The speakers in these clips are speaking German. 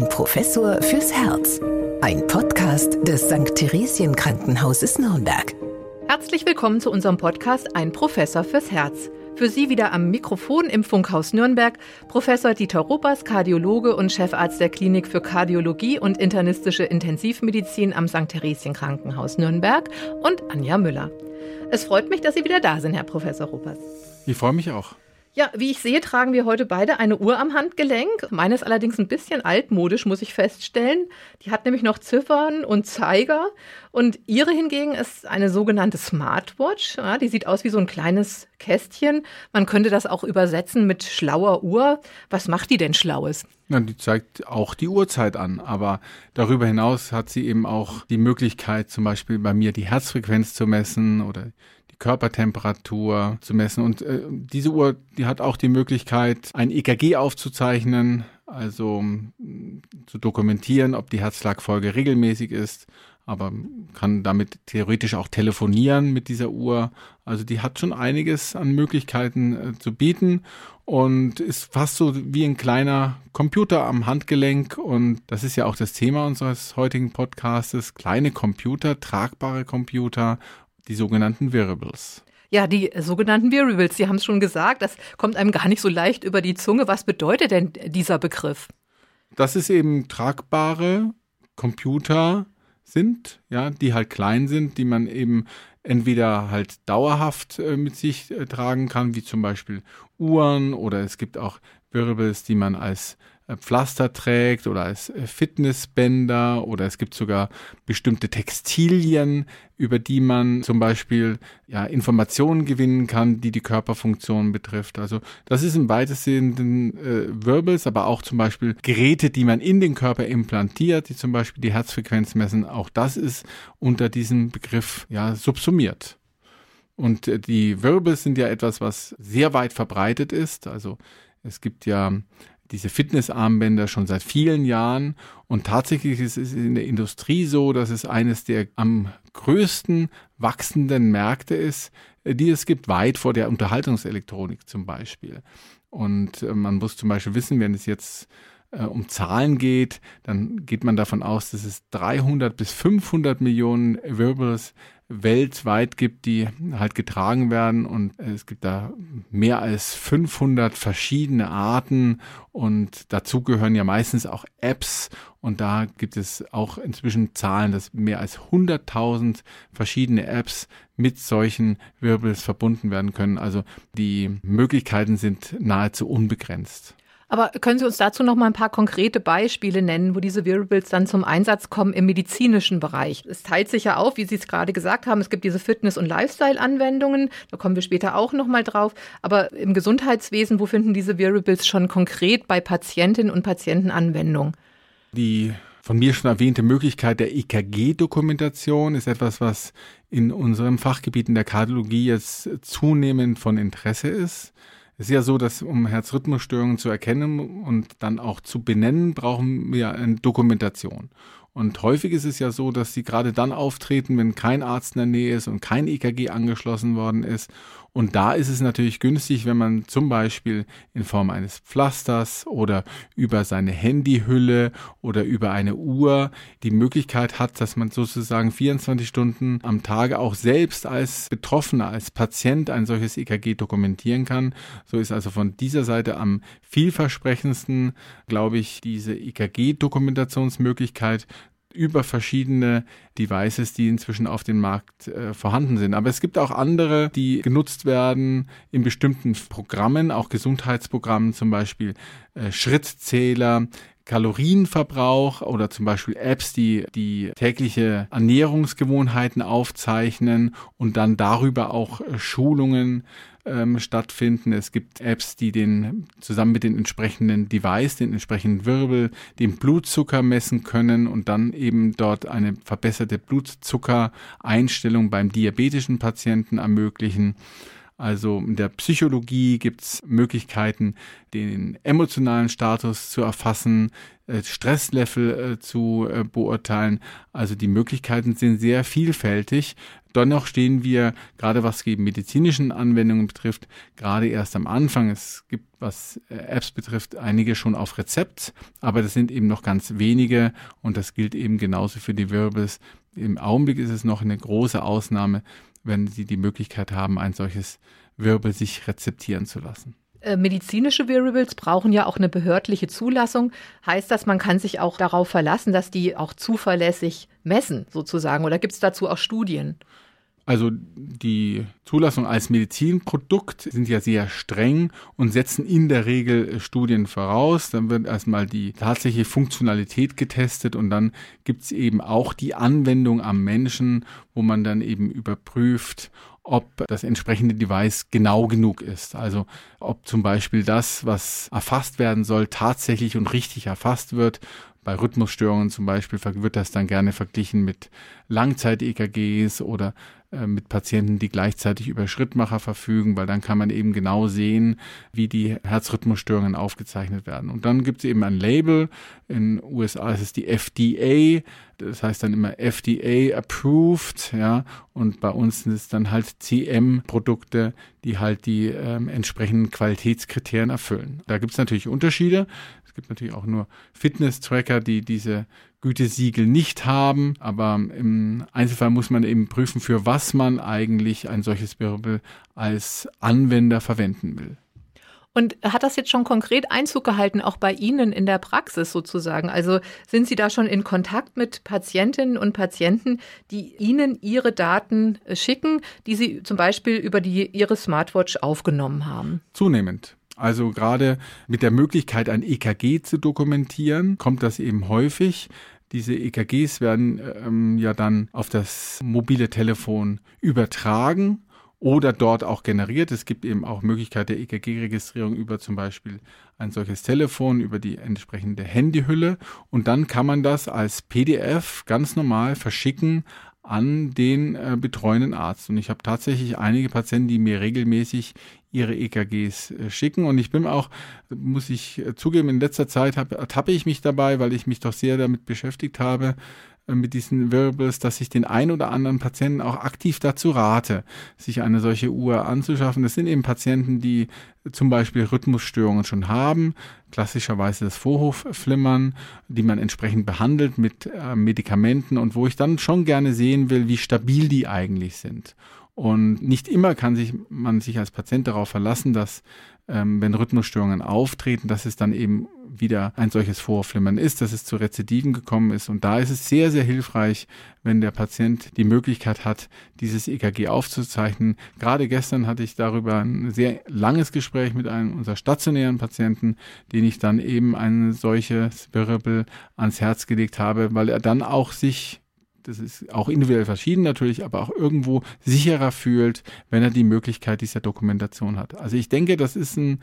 Ein Professor fürs Herz. Ein Podcast des St. Theresien Krankenhauses Nürnberg. Herzlich willkommen zu unserem Podcast Ein Professor fürs Herz. Für Sie wieder am Mikrofon im Funkhaus Nürnberg Professor Dieter Ruppers, Kardiologe und Chefarzt der Klinik für Kardiologie und internistische Intensivmedizin am St. Theresien Krankenhaus Nürnberg und Anja Müller. Es freut mich, dass Sie wieder da sind, Herr Professor Ruppers. Ich freue mich auch. Ja, wie ich sehe, tragen wir heute beide eine Uhr am Handgelenk. Meine ist allerdings ein bisschen altmodisch, muss ich feststellen. Die hat nämlich noch Ziffern und Zeiger. Und ihre hingegen ist eine sogenannte Smartwatch. Ja, die sieht aus wie so ein kleines Kästchen. Man könnte das auch übersetzen mit schlauer Uhr. Was macht die denn Schlaues? Ja, die zeigt auch die Uhrzeit an, aber darüber hinaus hat sie eben auch die Möglichkeit, zum Beispiel bei mir die Herzfrequenz zu messen oder Körpertemperatur zu messen. Und äh, diese Uhr, die hat auch die Möglichkeit, ein EKG aufzuzeichnen, also zu dokumentieren, ob die Herzschlagfolge regelmäßig ist, aber kann damit theoretisch auch telefonieren mit dieser Uhr. Also die hat schon einiges an Möglichkeiten äh, zu bieten und ist fast so wie ein kleiner Computer am Handgelenk. Und das ist ja auch das Thema unseres heutigen Podcastes. Kleine Computer, tragbare Computer die sogenannten Variables. Ja, die sogenannten Variables, Sie haben es schon gesagt, das kommt einem gar nicht so leicht über die Zunge. Was bedeutet denn dieser Begriff? Das ist eben tragbare Computer sind, ja, die halt klein sind, die man eben entweder halt dauerhaft äh, mit sich äh, tragen kann, wie zum Beispiel Uhren oder es gibt auch Variables, die man als Pflaster trägt oder als äh, Fitnessbänder oder es gibt sogar bestimmte Textilien, über die man zum Beispiel ja, Informationen gewinnen kann, die die Körperfunktion betrifft. Also das ist im weitestgehenden äh, Wirbels, aber auch zum Beispiel Geräte, die man in den Körper implantiert, die zum Beispiel die Herzfrequenz messen. Auch das ist unter diesem Begriff ja subsumiert. Und äh, die Wirbel sind ja etwas, was sehr weit verbreitet ist. Also es gibt ja diese Fitnessarmbänder schon seit vielen Jahren und tatsächlich ist es in der Industrie so, dass es eines der am größten wachsenden Märkte ist, die es gibt, weit vor der Unterhaltungselektronik zum Beispiel. Und äh, man muss zum Beispiel wissen, wenn es jetzt äh, um Zahlen geht, dann geht man davon aus, dass es 300 bis 500 Millionen Wearables weltweit gibt, die halt getragen werden und es gibt da mehr als 500 verschiedene Arten und dazu gehören ja meistens auch Apps und da gibt es auch inzwischen Zahlen, dass mehr als 100.000 verschiedene Apps mit solchen Wirbels verbunden werden können. Also die Möglichkeiten sind nahezu unbegrenzt. Aber können Sie uns dazu noch mal ein paar konkrete Beispiele nennen, wo diese Wearables dann zum Einsatz kommen im medizinischen Bereich? Es teilt sich ja auf, wie Sie es gerade gesagt haben. Es gibt diese Fitness- und Lifestyle-Anwendungen. Da kommen wir später auch noch mal drauf. Aber im Gesundheitswesen, wo finden diese Wearables schon konkret bei Patientinnen und Patienten Anwendung? Die von mir schon erwähnte Möglichkeit der EKG-Dokumentation ist etwas, was in unserem Fachgebiet in der Kardiologie jetzt zunehmend von Interesse ist. Es ist ja so, dass um Herzrhythmusstörungen zu erkennen und dann auch zu benennen, brauchen wir eine Dokumentation. Und häufig ist es ja so, dass sie gerade dann auftreten, wenn kein Arzt in der Nähe ist und kein EKG angeschlossen worden ist und da ist es natürlich günstig, wenn man zum Beispiel in Form eines Pflasters oder über seine Handyhülle oder über eine Uhr die Möglichkeit hat, dass man sozusagen 24 Stunden am Tage auch selbst als Betroffener, als Patient ein solches EKG dokumentieren kann. So ist also von dieser Seite am vielversprechendsten, glaube ich, diese EKG-Dokumentationsmöglichkeit über verschiedene Devices, die inzwischen auf dem Markt äh, vorhanden sind. Aber es gibt auch andere, die genutzt werden in bestimmten Programmen, auch Gesundheitsprogrammen, zum Beispiel äh, Schrittzähler, Kalorienverbrauch oder zum Beispiel Apps, die die tägliche Ernährungsgewohnheiten aufzeichnen und dann darüber auch äh, Schulungen ähm, stattfinden. Es gibt Apps, die den zusammen mit den entsprechenden Device, den entsprechenden Wirbel, den Blutzucker messen können und dann eben dort eine verbesserte Blutzuckereinstellung beim diabetischen Patienten ermöglichen. Also in der Psychologie gibt es Möglichkeiten, den emotionalen Status zu erfassen, äh, Stresslevel äh, zu äh, beurteilen. Also die Möglichkeiten sind sehr vielfältig. Dennoch stehen wir, gerade was die medizinischen Anwendungen betrifft, gerade erst am Anfang. Es gibt, was Apps betrifft, einige schon auf Rezept, aber das sind eben noch ganz wenige und das gilt eben genauso für die Wirbels. Im Augenblick ist es noch eine große Ausnahme, wenn Sie die Möglichkeit haben, ein solches Wirbel sich rezeptieren zu lassen. Äh, medizinische Wearables brauchen ja auch eine behördliche Zulassung. Heißt das, man kann sich auch darauf verlassen, dass die auch zuverlässig messen, sozusagen? Oder gibt es dazu auch Studien? Also die Zulassung als Medizinprodukt sind ja sehr streng und setzen in der Regel Studien voraus. Dann wird erstmal die tatsächliche Funktionalität getestet und dann gibt es eben auch die Anwendung am Menschen, wo man dann eben überprüft, ob das entsprechende Device genau genug ist. Also ob zum Beispiel das, was erfasst werden soll, tatsächlich und richtig erfasst wird. Bei Rhythmusstörungen zum Beispiel wird das dann gerne verglichen mit Langzeit-EKGs oder mit Patienten, die gleichzeitig über Schrittmacher verfügen, weil dann kann man eben genau sehen, wie die Herzrhythmusstörungen aufgezeichnet werden. Und dann gibt es eben ein Label. In USA ist es die FDA, das heißt dann immer FDA approved, ja, und bei uns sind es dann halt CM-Produkte, die halt die ähm, entsprechenden Qualitätskriterien erfüllen. Da gibt es natürlich Unterschiede. Es gibt natürlich auch nur Fitness-Tracker, die diese Gütesiegel nicht haben, aber im Einzelfall muss man eben prüfen, für was man eigentlich ein solches Wirbel als Anwender verwenden will. Und hat das jetzt schon konkret Einzug gehalten, auch bei Ihnen in der Praxis sozusagen? Also sind Sie da schon in Kontakt mit Patientinnen und Patienten, die Ihnen ihre Daten schicken, die Sie zum Beispiel über die, Ihre Smartwatch aufgenommen haben? Zunehmend. Also gerade mit der Möglichkeit, ein EKG zu dokumentieren, kommt das eben häufig. Diese EKGs werden ähm, ja dann auf das mobile Telefon übertragen oder dort auch generiert. Es gibt eben auch Möglichkeit der EKG-Registrierung über zum Beispiel ein solches Telefon, über die entsprechende Handyhülle. Und dann kann man das als PDF ganz normal verschicken an den äh, betreuenden Arzt. Und ich habe tatsächlich einige Patienten, die mir regelmäßig ihre EKGs äh, schicken. Und ich bin auch, muss ich äh, zugeben, in letzter Zeit ertappe ich mich dabei, weil ich mich doch sehr damit beschäftigt habe, mit diesen Wearables, dass ich den ein oder anderen Patienten auch aktiv dazu rate, sich eine solche Uhr anzuschaffen. Das sind eben Patienten, die zum Beispiel Rhythmusstörungen schon haben, klassischerweise das Vorhofflimmern, die man entsprechend behandelt mit äh, Medikamenten und wo ich dann schon gerne sehen will, wie stabil die eigentlich sind. Und nicht immer kann sich man sich als Patient darauf verlassen, dass ähm, wenn Rhythmusstörungen auftreten, dass es dann eben wieder ein solches Vorflimmern ist, dass es zu Rezidiven gekommen ist. Und da ist es sehr, sehr hilfreich, wenn der Patient die Möglichkeit hat, dieses EKG aufzuzeichnen. Gerade gestern hatte ich darüber ein sehr langes Gespräch mit einem unserer stationären Patienten, den ich dann eben ein solches Wirbel ans Herz gelegt habe, weil er dann auch sich das ist auch individuell verschieden natürlich, aber auch irgendwo sicherer fühlt, wenn er die Möglichkeit dieser Dokumentation hat. Also ich denke, das ist ein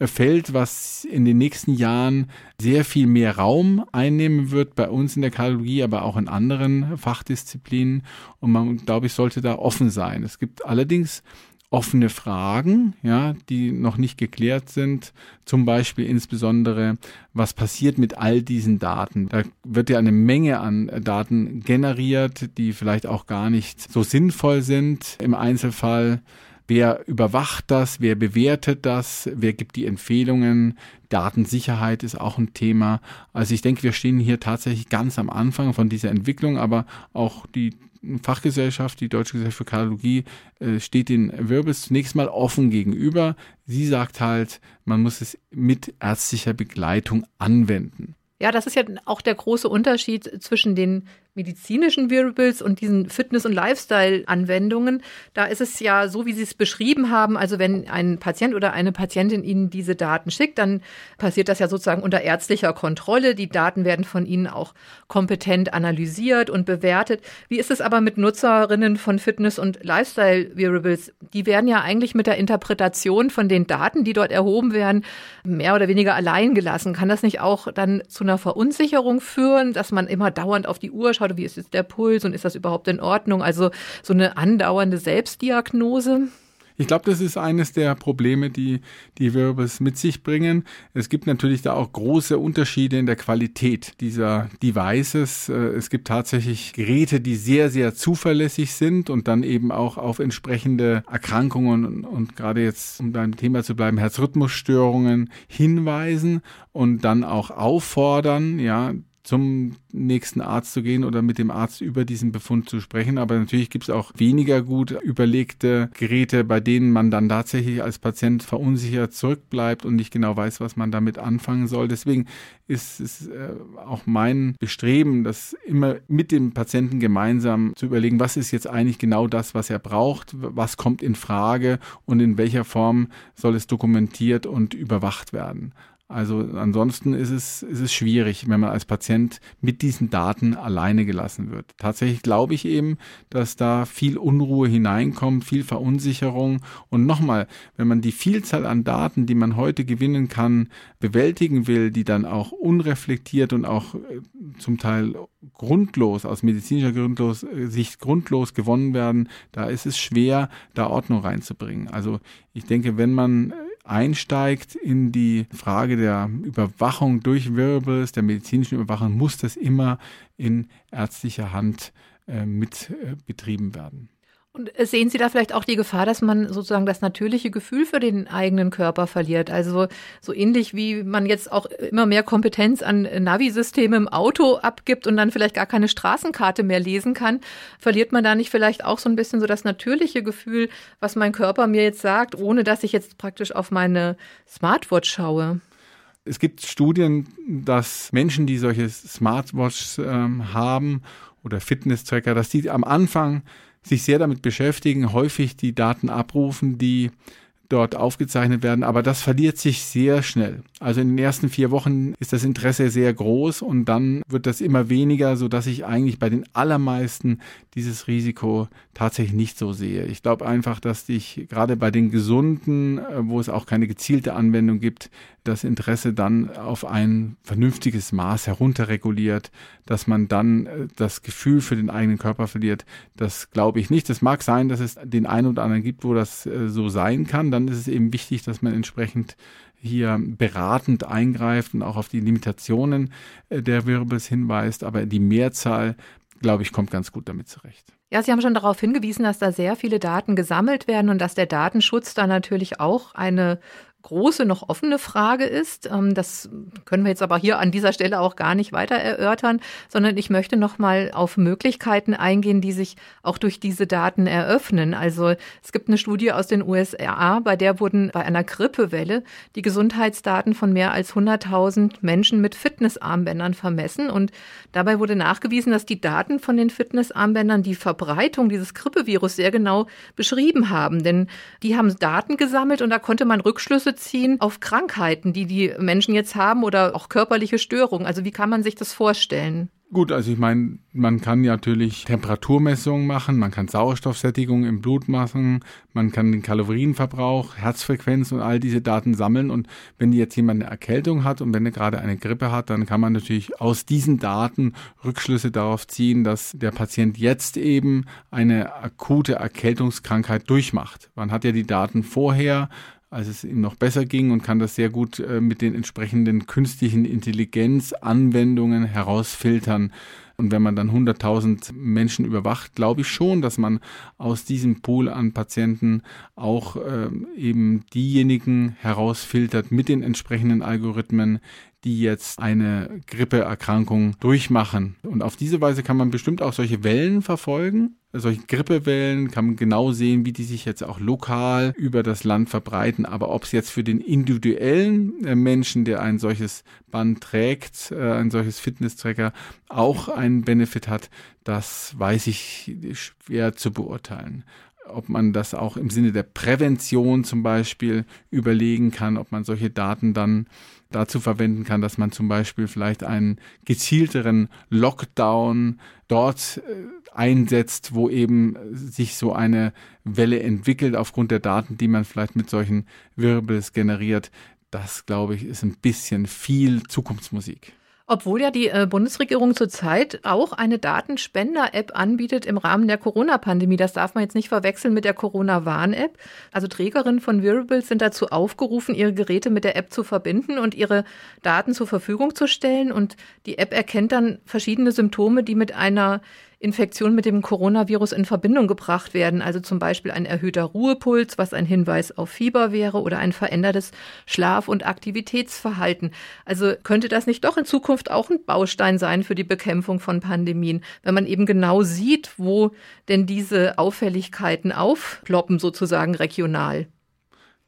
Feld, was in den nächsten Jahren sehr viel mehr Raum einnehmen wird, bei uns in der Kardiologie, aber auch in anderen Fachdisziplinen. Und man, glaube ich, sollte da offen sein. Es gibt allerdings offene Fragen, ja, die noch nicht geklärt sind. Zum Beispiel insbesondere, was passiert mit all diesen Daten? Da wird ja eine Menge an Daten generiert, die vielleicht auch gar nicht so sinnvoll sind im Einzelfall. Wer überwacht das? Wer bewertet das? Wer gibt die Empfehlungen? Datensicherheit ist auch ein Thema. Also ich denke, wir stehen hier tatsächlich ganz am Anfang von dieser Entwicklung, aber auch die Fachgesellschaft, die Deutsche Gesellschaft für Kardiologie, äh, steht den Wirbels zunächst mal offen gegenüber. Sie sagt halt, man muss es mit ärztlicher Begleitung anwenden. Ja, das ist ja auch der große Unterschied zwischen den medizinischen Wearables und diesen Fitness- und Lifestyle-Anwendungen, da ist es ja so, wie Sie es beschrieben haben. Also wenn ein Patient oder eine Patientin Ihnen diese Daten schickt, dann passiert das ja sozusagen unter ärztlicher Kontrolle. Die Daten werden von Ihnen auch kompetent analysiert und bewertet. Wie ist es aber mit Nutzerinnen von Fitness- und Lifestyle-Wearables? Die werden ja eigentlich mit der Interpretation von den Daten, die dort erhoben werden, mehr oder weniger allein gelassen. Kann das nicht auch dann zu einer Verunsicherung führen, dass man immer dauernd auf die Uhr schaut? Schaut, wie ist jetzt der Puls und ist das überhaupt in Ordnung? Also so eine andauernde Selbstdiagnose. Ich glaube, das ist eines der Probleme, die die Wirbels mit sich bringen. Es gibt natürlich da auch große Unterschiede in der Qualität dieser Devices. Äh, es gibt tatsächlich Geräte, die sehr, sehr zuverlässig sind und dann eben auch auf entsprechende Erkrankungen und gerade jetzt, um beim Thema zu bleiben, Herzrhythmusstörungen hinweisen und dann auch auffordern, ja, zum nächsten Arzt zu gehen oder mit dem Arzt über diesen Befund zu sprechen. Aber natürlich gibt es auch weniger gut überlegte Geräte, bei denen man dann tatsächlich als Patient verunsichert zurückbleibt und nicht genau weiß, was man damit anfangen soll. Deswegen ist es äh, auch mein Bestreben, das immer mit dem Patienten gemeinsam zu überlegen, was ist jetzt eigentlich genau das, was er braucht, was kommt in Frage und in welcher Form soll es dokumentiert und überwacht werden. Also ansonsten ist es, ist es schwierig, wenn man als Patient mit diesen Daten alleine gelassen wird. Tatsächlich glaube ich eben, dass da viel Unruhe hineinkommt, viel Verunsicherung. Und nochmal, wenn man die Vielzahl an Daten, die man heute gewinnen kann, bewältigen will, die dann auch unreflektiert und auch äh, zum Teil grundlos, aus medizinischer Grundlos, äh, Sicht grundlos gewonnen werden, da ist es schwer, da Ordnung reinzubringen. Also ich denke, wenn man einsteigt in die Frage der Überwachung durch Wirbels, der medizinischen Überwachung, muss das immer in ärztlicher Hand äh, mit äh, betrieben werden. Und sehen Sie da vielleicht auch die Gefahr, dass man sozusagen das natürliche Gefühl für den eigenen Körper verliert? Also so ähnlich wie man jetzt auch immer mehr Kompetenz an Navi-Systeme im Auto abgibt und dann vielleicht gar keine Straßenkarte mehr lesen kann, verliert man da nicht vielleicht auch so ein bisschen so das natürliche Gefühl, was mein Körper mir jetzt sagt, ohne dass ich jetzt praktisch auf meine Smartwatch schaue? Es gibt Studien, dass Menschen, die solche Smartwatches ähm, haben oder Fitness-Tracker, dass die am Anfang sich sehr damit beschäftigen, häufig die Daten abrufen, die dort aufgezeichnet werden, aber das verliert sich sehr schnell. Also in den ersten vier Wochen ist das Interesse sehr groß und dann wird das immer weniger, so dass ich eigentlich bei den allermeisten dieses Risiko tatsächlich nicht so sehe. Ich glaube einfach, dass ich gerade bei den Gesunden, äh, wo es auch keine gezielte Anwendung gibt, das Interesse dann auf ein vernünftiges Maß herunterreguliert, dass man dann äh, das Gefühl für den eigenen Körper verliert. Das glaube ich nicht. Es mag sein, dass es den einen oder anderen gibt, wo das äh, so sein kann. Dann ist es eben wichtig, dass man entsprechend hier beratend eingreift und auch auf die Limitationen der Wirbels hinweist. Aber die Mehrzahl glaube ich, kommt ganz gut damit zurecht. Ja, Sie haben schon darauf hingewiesen, dass da sehr viele Daten gesammelt werden und dass der Datenschutz da natürlich auch eine große, noch offene Frage ist. Ähm, das können wir jetzt aber hier an dieser Stelle auch gar nicht weiter erörtern, sondern ich möchte noch mal auf Möglichkeiten eingehen, die sich auch durch diese Daten eröffnen. Also es gibt eine Studie aus den USA, bei der wurden bei einer Grippewelle die Gesundheitsdaten von mehr als 100.000 Menschen mit Fitnessarmbändern vermessen und dabei wurde nachgewiesen, dass die Daten von den Fitnessarmbändern die Verbreitung dieses Grippevirus sehr genau beschrieben haben, denn die haben Daten gesammelt und da konnte man Rückschlüsse beziehen auf Krankheiten, die die Menschen jetzt haben oder auch körperliche Störungen. Also wie kann man sich das vorstellen? Gut, also ich meine, man kann natürlich Temperaturmessungen machen, man kann Sauerstoffsättigung im Blut machen, man kann den Kalorienverbrauch, Herzfrequenz und all diese Daten sammeln. Und wenn jetzt jemand eine Erkältung hat und wenn er gerade eine Grippe hat, dann kann man natürlich aus diesen Daten Rückschlüsse darauf ziehen, dass der Patient jetzt eben eine akute Erkältungskrankheit durchmacht. Man hat ja die Daten vorher als es ihm noch besser ging und kann das sehr gut äh, mit den entsprechenden künstlichen Intelligenzanwendungen herausfiltern. Und wenn man dann 100.000 Menschen überwacht, glaube ich schon, dass man aus diesem Pool an Patienten auch äh, eben diejenigen herausfiltert mit den entsprechenden Algorithmen, die jetzt eine Grippeerkrankung durchmachen. Und auf diese Weise kann man bestimmt auch solche Wellen verfolgen. Solche Grippewellen kann man genau sehen, wie die sich jetzt auch lokal über das Land verbreiten. Aber ob es jetzt für den individuellen äh, Menschen, der ein solches Band trägt, äh, ein solches Fitnesstracker, auch einen Benefit hat, das weiß ich schwer zu beurteilen ob man das auch im Sinne der Prävention zum Beispiel überlegen kann, ob man solche Daten dann dazu verwenden kann, dass man zum Beispiel vielleicht einen gezielteren Lockdown dort äh, einsetzt, wo eben sich so eine Welle entwickelt aufgrund der Daten, die man vielleicht mit solchen Wirbels generiert. Das, glaube ich, ist ein bisschen viel Zukunftsmusik. Obwohl ja die äh, Bundesregierung zurzeit auch eine Datenspender-App anbietet im Rahmen der Corona-Pandemie. Das darf man jetzt nicht verwechseln mit der Corona-Warn-App. Also Trägerinnen von Wearables sind dazu aufgerufen, ihre Geräte mit der App zu verbinden und ihre Daten zur Verfügung zu stellen. Und die App erkennt dann verschiedene Symptome, die mit einer Infektion mit dem Coronavirus in Verbindung gebracht werden. Also zum Beispiel ein erhöhter Ruhepuls, was ein Hinweis auf Fieber wäre oder ein verändertes Schlaf- und Aktivitätsverhalten. Also könnte das nicht doch in Zukunft auch ein Baustein sein für die Bekämpfung von Pandemien, wenn man eben genau sieht, wo denn diese Auffälligkeiten aufploppen sozusagen regional?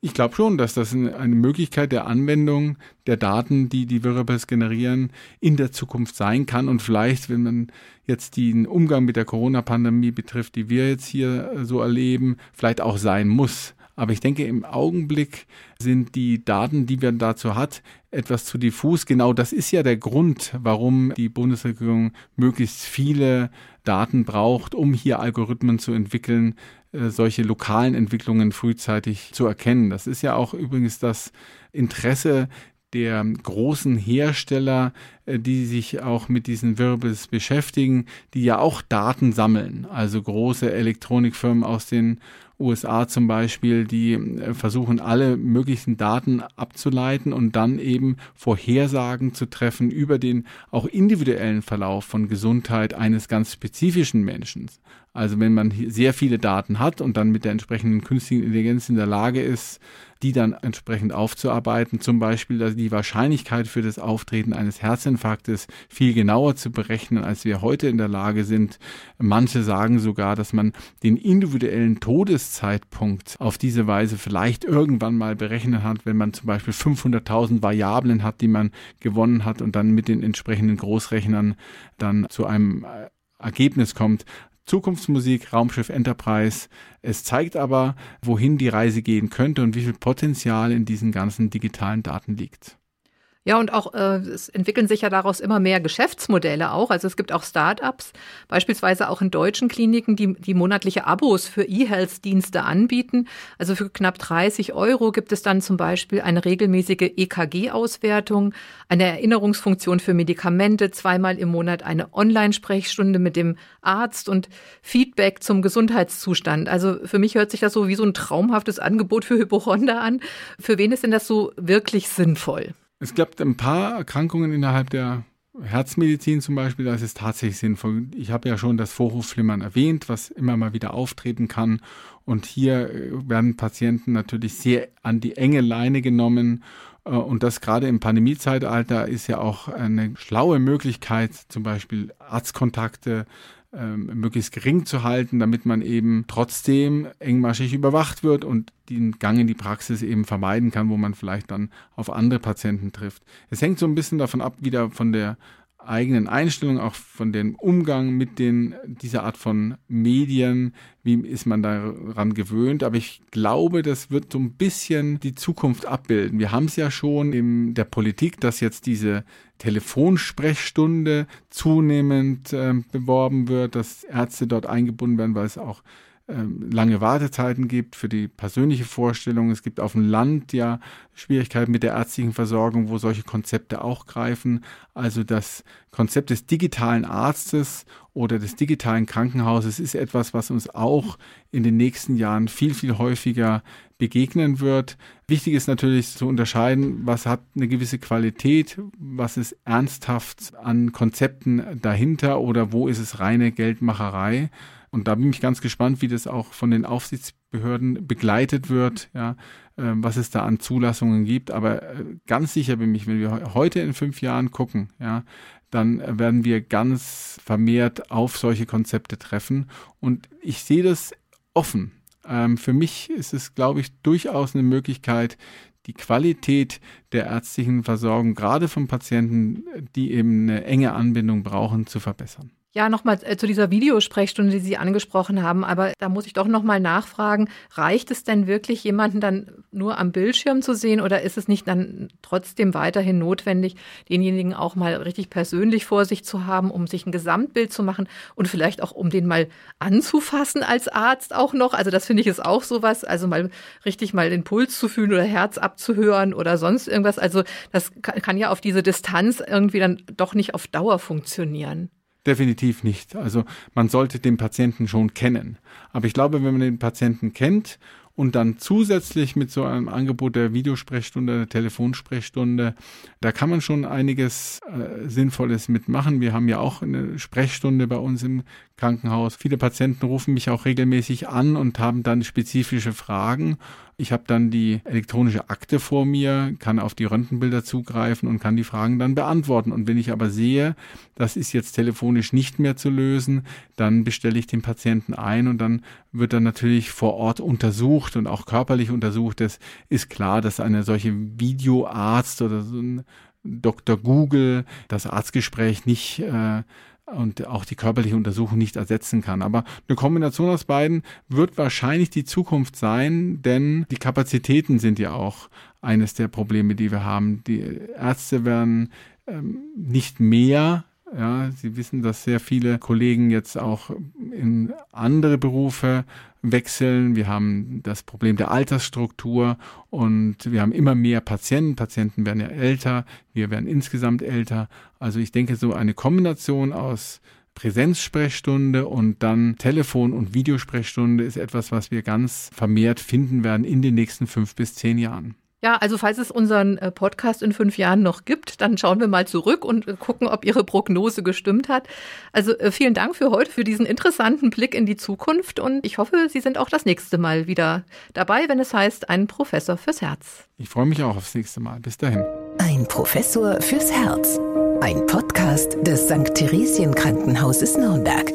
Ich glaube schon, dass das eine Möglichkeit der Anwendung der Daten, die die Wearables generieren, in der Zukunft sein kann. Und vielleicht, wenn man jetzt den Umgang mit der Corona-Pandemie betrifft, die wir jetzt hier so erleben, vielleicht auch sein muss. Aber ich denke, im Augenblick sind die Daten, die man dazu hat, etwas zu diffus. Genau das ist ja der Grund, warum die Bundesregierung möglichst viele Daten braucht, um hier Algorithmen zu entwickeln, äh, solche lokalen Entwicklungen frühzeitig zu erkennen. Das ist ja auch übrigens das Interesse der großen Hersteller, äh, die sich auch mit diesen Wirbels beschäftigen, die ja auch Daten sammeln. Also große Elektronikfirmen aus den USA zum Beispiel, die äh, versuchen, alle möglichen Daten abzuleiten und dann eben Vorhersagen zu treffen über den auch individuellen Verlauf von Gesundheit eines ganz spezifischen Menschen. Also wenn man sehr viele Daten hat und dann mit der entsprechenden künstlichen Intelligenz in der Lage ist, die dann entsprechend aufzuarbeiten, zum Beispiel dass die Wahrscheinlichkeit für das Auftreten eines Herzinfarktes viel genauer zu berechnen, als wir heute in der Lage sind. Manche sagen sogar, dass man den individuellen Todeszeitpunkt auf diese Weise vielleicht irgendwann mal berechnet hat, wenn man zum Beispiel 500.000 Variablen hat, die man gewonnen hat und dann mit den entsprechenden Großrechnern dann zu einem äh, Ergebnis kommt, Zukunftsmusik, Raumschiff Enterprise. Es zeigt aber, wohin die Reise gehen könnte und wie viel Potenzial in diesen ganzen digitalen Daten liegt. Ja, und auch äh, es entwickeln sich ja daraus immer mehr Geschäftsmodelle auch. Also es gibt auch Start-ups, beispielsweise auch in deutschen Kliniken, die, die monatliche Abos für E-Health-Dienste anbieten. Also für knapp 30 Euro gibt es dann zum Beispiel eine regelmäßige EKG-Auswertung, eine Erinnerungsfunktion für Medikamente, zweimal im Monat eine Online-Sprechstunde mit dem Arzt und Feedback zum Gesundheitszustand. Also für mich hört sich das so wie so ein traumhaftes Angebot für Hypochonder an. Für wen ist denn das so wirklich sinnvoll? Es gibt ein paar Erkrankungen innerhalb der Herzmedizin zum Beispiel, da ist es tatsächlich sinnvoll. Ich habe ja schon das Vorhofflimmern erwähnt, was immer mal wieder auftreten kann. Und hier äh, werden Patienten natürlich sehr an die enge Leine genommen. Äh, und das gerade im Pandemiezeitalter ist ja auch eine schlaue Möglichkeit, zum Beispiel Arztkontakte ähm, möglichst gering zu halten, damit man eben trotzdem engmaschig überwacht wird und den Gang in die Praxis eben vermeiden kann, wo man vielleicht dann auf andere Patienten trifft. Es hängt so ein bisschen davon ab, wieder von der eigenen Einstellung, auch von dem Umgang mit den, dieser Art von Medien, wie ist man daran gewöhnt. Aber ich glaube, das wird so ein bisschen die Zukunft abbilden. Wir haben es ja schon in der Politik, dass jetzt diese Telefonsprechstunde zunehmend äh, beworben wird, dass Ärzte dort eingebunden werden, weil es auch lange Wartezeiten gibt für die persönliche Vorstellung. Es gibt auf dem Land ja Schwierigkeiten mit der ärztlichen Versorgung, wo solche Konzepte auch greifen. Also das Konzept des digitalen Arztes oder des digitalen Krankenhauses ist etwas, was uns auch in den nächsten Jahren viel, viel häufiger begegnen wird. Wichtig ist natürlich zu unterscheiden, was hat eine gewisse Qualität, was ist ernsthaft an Konzepten dahinter oder wo ist es reine Geldmacherei. Und da bin ich ganz gespannt, wie das auch von den Aufsichtsbehörden begleitet wird, ja, äh, was es da an Zulassungen gibt. Aber äh, ganz sicher bin ich, wenn wir heute in fünf Jahren gucken, ja, dann werden wir ganz vermehrt auf solche Konzepte treffen. Und ich sehe das offen. Ähm, für mich ist es, glaube ich, durchaus eine Möglichkeit, die Qualität der ärztlichen Versorgung, gerade von Patienten, die eben eine enge Anbindung brauchen, zu verbessern. Ja, nochmal äh, zu dieser Videosprechstunde, die Sie angesprochen haben. Aber da muss ich doch nochmal nachfragen, reicht es denn wirklich, jemanden dann nur am Bildschirm zu sehen oder ist es nicht dann trotzdem weiterhin notwendig, denjenigen auch mal richtig persönlich vor sich zu haben, um sich ein Gesamtbild zu machen und vielleicht auch, um den mal anzufassen als Arzt auch noch? Also das finde ich ist auch sowas, also mal richtig mal den Puls zu fühlen oder Herz abzuhören oder sonst irgendwas. Also das kann ja auf diese Distanz irgendwie dann doch nicht auf Dauer funktionieren. Definitiv nicht. Also man sollte den Patienten schon kennen. Aber ich glaube, wenn man den Patienten kennt und dann zusätzlich mit so einem Angebot der Videosprechstunde, der Telefonsprechstunde, da kann man schon einiges äh, Sinnvolles mitmachen. Wir haben ja auch eine Sprechstunde bei uns im Krankenhaus. Viele Patienten rufen mich auch regelmäßig an und haben dann spezifische Fragen. Ich habe dann die elektronische Akte vor mir, kann auf die Röntgenbilder zugreifen und kann die Fragen dann beantworten. Und wenn ich aber sehe, das ist jetzt telefonisch nicht mehr zu lösen, dann bestelle ich den Patienten ein und dann wird er natürlich vor Ort untersucht und auch körperlich untersucht. Es ist klar, dass eine solche Videoarzt oder so ein Dr. Google das Arztgespräch nicht äh, und auch die körperliche Untersuchung nicht ersetzen kann. Aber eine Kombination aus beiden wird wahrscheinlich die Zukunft sein, denn die Kapazitäten sind ja auch eines der Probleme, die wir haben. Die Ärzte werden ähm, nicht mehr ja, Sie wissen, dass sehr viele Kollegen jetzt auch in andere Berufe wechseln. Wir haben das Problem der Altersstruktur und wir haben immer mehr Patienten. Patienten werden ja älter, wir werden insgesamt älter. Also ich denke, so eine Kombination aus Präsenzsprechstunde und dann Telefon- und Videosprechstunde ist etwas, was wir ganz vermehrt finden werden in den nächsten fünf bis zehn Jahren. Ja, also falls es unseren äh, Podcast in fünf Jahren noch gibt, dann schauen wir mal zurück und äh, gucken, ob Ihre Prognose gestimmt hat. Also äh, vielen Dank für heute, für diesen interessanten Blick in die Zukunft und ich hoffe, Sie sind auch das nächste Mal wieder dabei, wenn es heißt, ein Professor fürs Herz. Ich freue mich auch aufs nächste Mal. Bis dahin. Ein Professor fürs Herz. Ein Podcast des St. Theresien Krankenhauses Nürnberg.